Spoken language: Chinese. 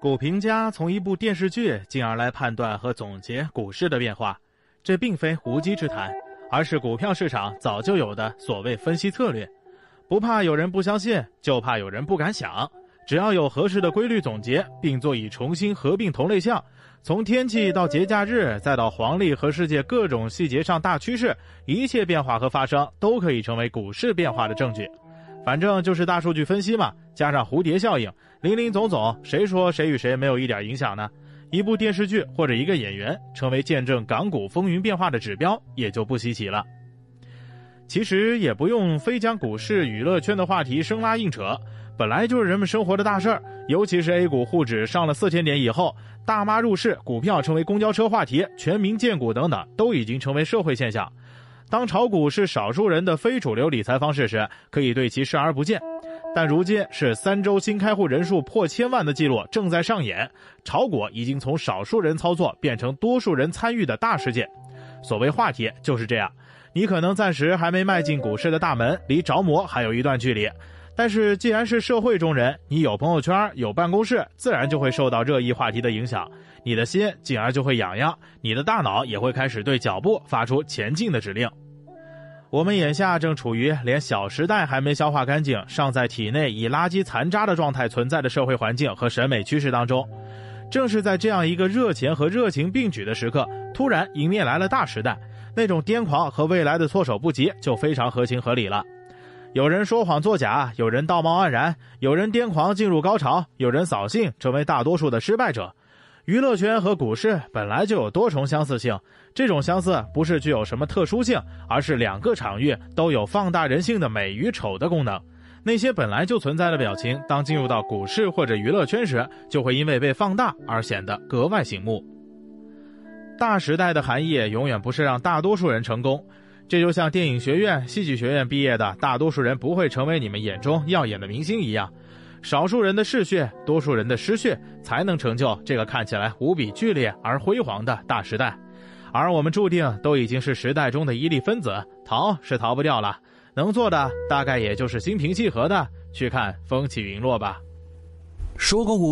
股评家从一部电视剧进而来判断和总结股市的变化，这并非无稽之谈，而是股票市场早就有的所谓分析策略。不怕有人不相信，就怕有人不敢想。只要有合适的规律总结，并做以重新合并同类项，从天气到节假日，再到黄历和世界各种细节上大趋势，一切变化和发生都可以成为股市变化的证据。反正就是大数据分析嘛，加上蝴蝶效应，林林总总，谁说谁与谁没有一点影响呢？一部电视剧或者一个演员成为见证港股风云变化的指标，也就不稀奇了。其实也不用非将股市娱乐圈的话题生拉硬扯，本来就是人们生活的大事儿。尤其是 A 股沪指上了四千点以后，大妈入市，股票成为公交车话题，全民荐股等等，都已经成为社会现象。当炒股是少数人的非主流理财方式时，可以对其视而不见；但如今是三周新开户人数破千万的记录正在上演，炒股已经从少数人操作变成多数人参与的大事件。所谓话题就是这样，你可能暂时还没迈进股市的大门，离着魔还有一段距离。但是既然是社会中人，你有朋友圈，有办公室，自然就会受到热议话题的影响。你的心进而就会痒痒，你的大脑也会开始对脚步发出前进的指令。我们眼下正处于连《小时代》还没消化干净，尚在体内以垃圾残渣的状态存在的社会环境和审美趋势当中。正是在这样一个热钱和热情并举的时刻，突然迎面来了大时代，那种癫狂和未来的措手不及就非常合情合理了。有人说谎作假，有人道貌岸然，有人癫狂进入高潮，有人扫兴成为大多数的失败者。娱乐圈和股市本来就有多重相似性，这种相似不是具有什么特殊性，而是两个场域都有放大人性的美与丑的功能。那些本来就存在的表情，当进入到股市或者娱乐圈时，就会因为被放大而显得格外醒目。大时代的含义永远不是让大多数人成功，这就像电影学院、戏剧学院毕业的大多数人不会成为你们眼中耀眼的明星一样。少数人的嗜血，多数人的失血，才能成就这个看起来无比剧烈而辉煌的大时代。而我们注定都已经是时代中的一粒分子，逃是逃不掉了。能做的大概也就是心平气和的去看风起云落吧。说过五。